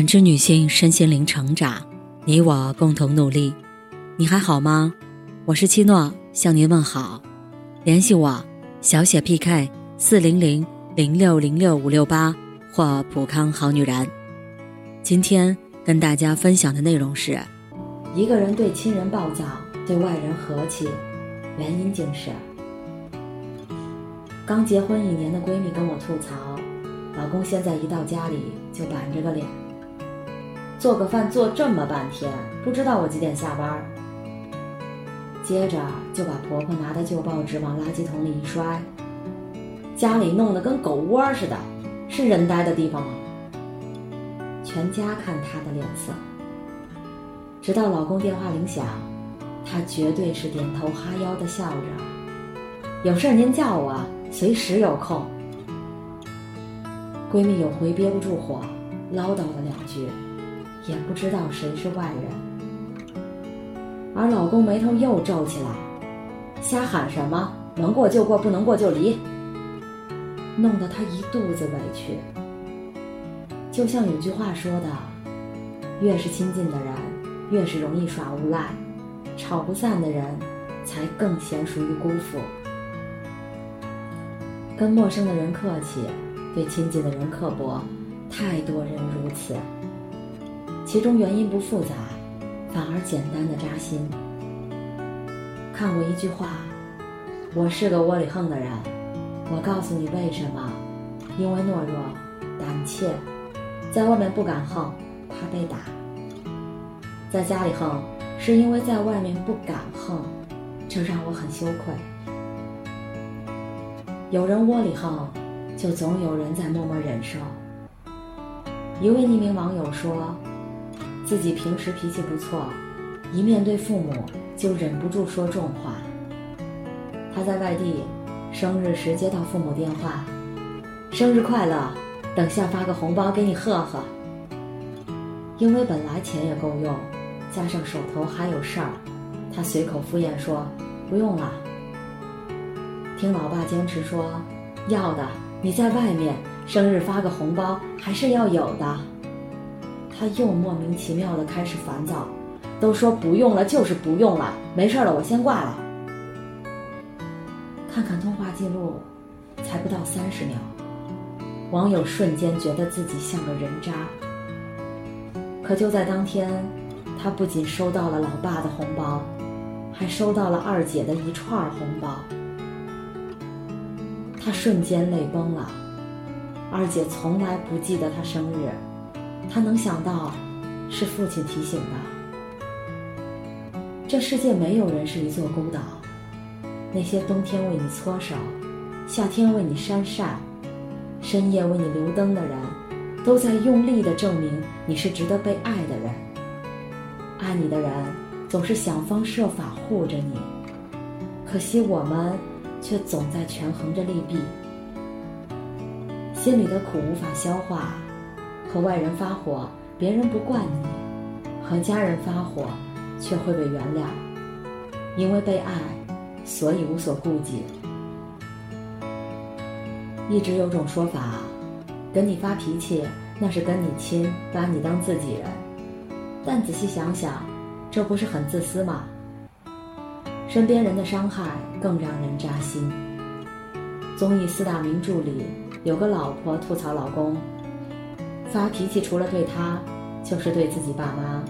感知女性身心灵成长，你我共同努力。你还好吗？我是七诺，向您问好。联系我：小写 PK 四零零零六零六五六八或普康好女人。今天跟大家分享的内容是：一个人对亲人暴躁，对外人和气，原因竟是刚结婚一年的闺蜜跟我吐槽，老公现在一到家里就板着个脸。做个饭做这么半天，不知道我几点下班。接着就把婆婆拿的旧报纸往垃圾桶里一摔，家里弄得跟狗窝似的，是人待的地方吗？全家看她的脸色。直到老公电话铃响，她绝对是点头哈腰的笑着，有事您叫我，随时有空。闺蜜有回憋不住火，唠叨了两句。也不知道谁是外人，而老公眉头又皱起来，瞎喊什么？能过就过，不能过就离，弄得他一肚子委屈。就像有句话说的，越是亲近的人，越是容易耍无赖，吵不散的人，才更娴熟于辜负。跟陌生的人客气，对亲近的人刻薄，太多人如此。其中原因不复杂，反而简单的扎心。看过一句话：“我是个窝里横的人。”我告诉你为什么？因为懦弱、胆怯，在外面不敢横，怕被打；在家里横，是因为在外面不敢横，这让我很羞愧。有人窝里横，就总有人在默默忍受。一位匿名网友说。自己平时脾气不错，一面对父母就忍不住说重话。他在外地，生日时接到父母电话：“生日快乐，等下发个红包给你贺贺。”因为本来钱也够用，加上手头还有事儿，他随口敷衍说：“不用了。”听老爸坚持说：“要的，你在外面生日发个红包还是要有的。”他又莫名其妙的开始烦躁，都说不用了就是不用了，没事了，我先挂了。看看通话记录，才不到三十秒，网友瞬间觉得自己像个人渣。可就在当天，他不仅收到了老爸的红包，还收到了二姐的一串红包，他瞬间泪崩了。二姐从来不记得他生日。他能想到，是父亲提醒的。这世界没有人是一座孤岛，那些冬天为你搓手，夏天为你扇扇，深夜为你留灯的人，都在用力的证明你是值得被爱的人。爱你的人总是想方设法护着你，可惜我们却总在权衡着利弊，心里的苦无法消化。和外人发火，别人不惯你；和家人发火，却会被原谅。因为被爱，所以无所顾忌。一直有种说法，跟你发脾气，那是跟你亲，把你当自己人。但仔细想想，这不是很自私吗？身边人的伤害更让人扎心。综艺四大名著里，有个老婆吐槽老公。发脾气除了对他，就是对自己爸妈。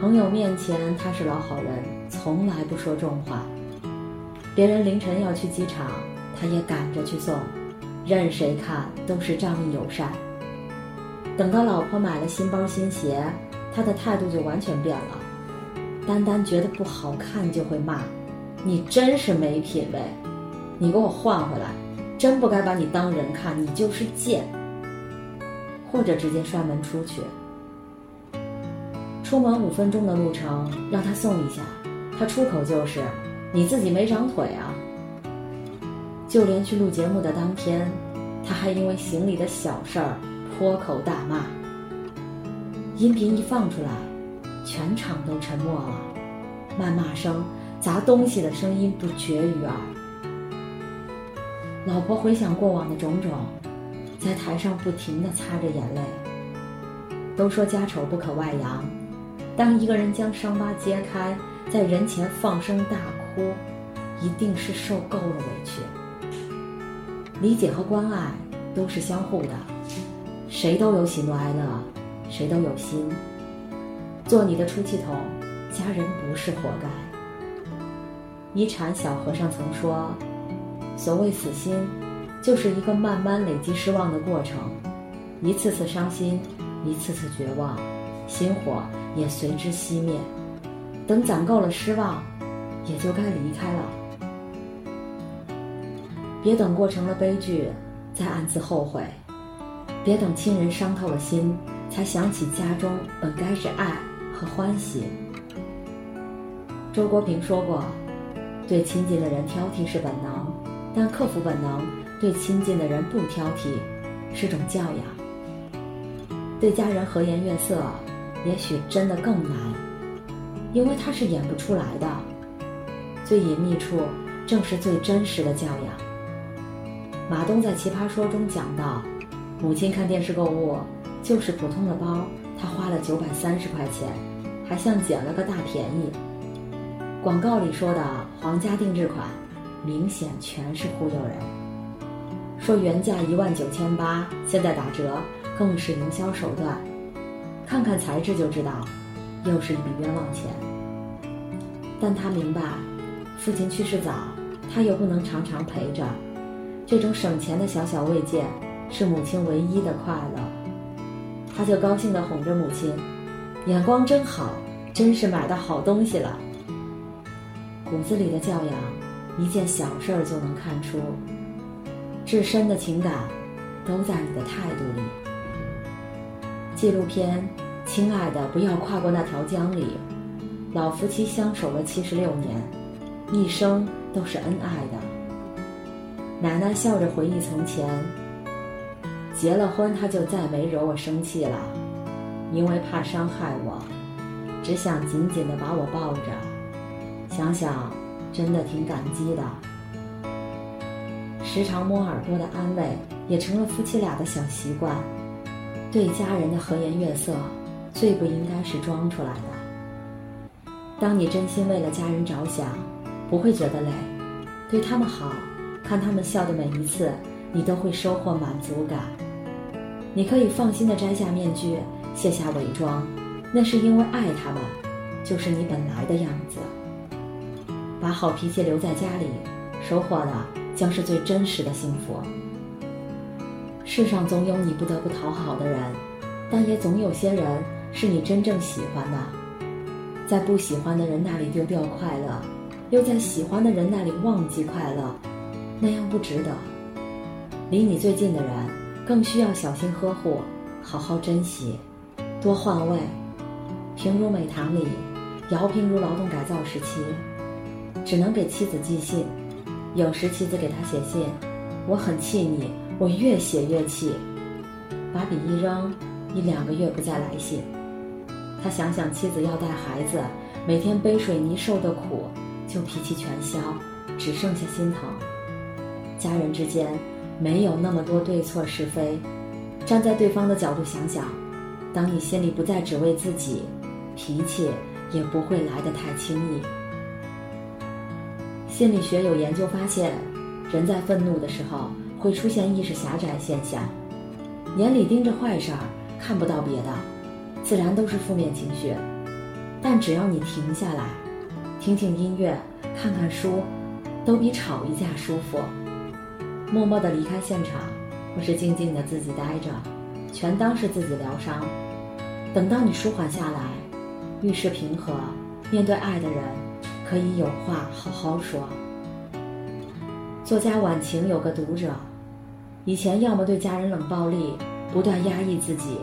朋友面前他是老好人，从来不说重话。别人凌晨要去机场，他也赶着去送，任谁看都是仗义友善。等到老婆买了新包新鞋，他的态度就完全变了。单单觉得不好看就会骂：“你真是没品位，你给我换回来！真不该把你当人看，你就是贱。”或者直接摔门出去。出门五分钟的路程，让他送一下，他出口就是：“你自己没长腿啊！”就连去录节目的当天，他还因为行李的小事儿破口大骂。音频一放出来，全场都沉默了，谩骂声、砸东西的声音不绝于耳。老婆回想过往的种种。在台上不停地擦着眼泪，都说家丑不可外扬，当一个人将伤疤揭开，在人前放声大哭，一定是受够了委屈。理解和关爱都是相互的，谁都有喜怒哀乐，谁都有心。做你的出气筒，家人不是活该。一禅小和尚曾说：“所谓死心，就是一个慢慢累积失望的过程，一次次伤心。”一次次绝望，心火也随之熄灭。等攒够了失望，也就该离开了。别等过成了悲剧，再暗自后悔；别等亲人伤透了心，才想起家中本该是爱和欢喜。周国平说过：“对亲近的人挑剔是本能，但克服本能，对亲近的人不挑剔，是种教养。”对家人和颜悦色，也许真的更难，因为他是演不出来的。最隐秘处，正是最真实的教养。马东在《奇葩说》中讲到，母亲看电视购物，就是普通的包，他花了九百三十块钱，还像捡了个大便宜。广告里说的皇家定制款，明显全是忽悠人。说原价一万九千八，现在打折。更是营销手段，看看材质就知道，又是一笔冤枉钱。但他明白，父亲去世早，他又不能常常陪着，这种省钱的小小慰藉，是母亲唯一的快乐。他就高兴地哄着母亲，眼光真好，真是买到好东西了。骨子里的教养，一件小事儿就能看出，至深的情感，都在你的态度里。纪录片《亲爱的，不要跨过那条江》里，老夫妻相守了七十六年，一生都是恩爱的。奶奶笑着回忆从前，结了婚他就再没惹我生气了，因为怕伤害我，只想紧紧地把我抱着。想想，真的挺感激的。时常摸耳朵的安慰，也成了夫妻俩的小习惯。对家人的和颜悦色，最不应该是装出来的。当你真心为了家人着想，不会觉得累，对他们好，看他们笑的每一次，你都会收获满足感。你可以放心的摘下面具，卸下伪装，那是因为爱他们，就是你本来的样子。把好脾气留在家里，收获了将是最真实的幸福。世上总有你不得不讨好的人，但也总有些人是你真正喜欢的。在不喜欢的人那里丢掉快乐，又在喜欢的人那里忘记快乐，那样不值得。离你最近的人，更需要小心呵护，好好珍惜，多换位。平如美堂里，姚平如劳动改造时期，只能给妻子寄信，有时妻子给他写信，我很气你。我越写越气，把笔一扔，一两个月不再来信。他想想妻子要带孩子，每天背水泥受的苦，就脾气全消，只剩下心疼。家人之间没有那么多对错是非，站在对方的角度想想，当你心里不再只为自己，脾气也不会来得太轻易。心理学有研究发现，人在愤怒的时候。会出现意识狭窄现象，眼里盯着坏事儿，看不到别的，自然都是负面情绪。但只要你停下来，听听音乐，看看书，都比吵一架舒服。默默地离开现场，或是静静地自己待着，全当是自己疗伤。等到你舒缓下来，遇事平和，面对爱的人，可以有话好好说。作家晚晴有个读者，以前要么对家人冷暴力，不断压抑自己，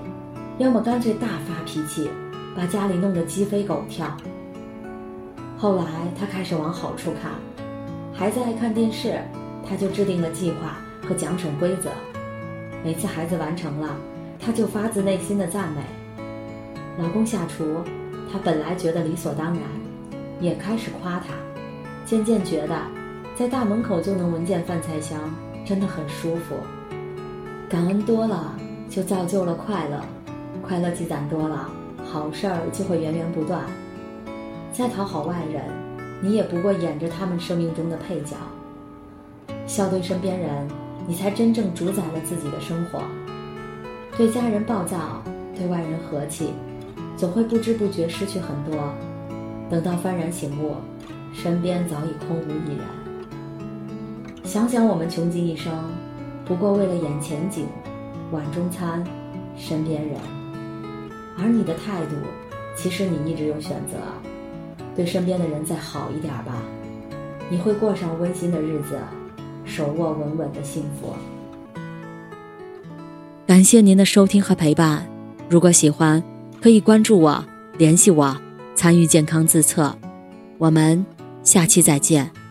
要么干脆大发脾气，把家里弄得鸡飞狗跳。后来他开始往好处看，孩子爱看电视，他就制定了计划和奖惩规则。每次孩子完成了，他就发自内心的赞美。老公下厨，他本来觉得理所当然，也开始夸他，渐渐觉得。在大门口就能闻见饭菜香，真的很舒服。感恩多了，就造就了快乐。快乐积攒多了，好事儿就会源源不断。再讨好外人，你也不过演着他们生命中的配角。笑对身边人，你才真正主宰了自己的生活。对家人暴躁，对外人和气，总会不知不觉失去很多。等到幡然醒悟，身边早已空无一人。想想我们穷极一生，不过为了眼前景、碗中餐、身边人。而你的态度，其实你一直有选择。对身边的人再好一点吧，你会过上温馨的日子，手握稳稳的幸福。感谢您的收听和陪伴，如果喜欢，可以关注我，联系我，参与健康自测。我们下期再见。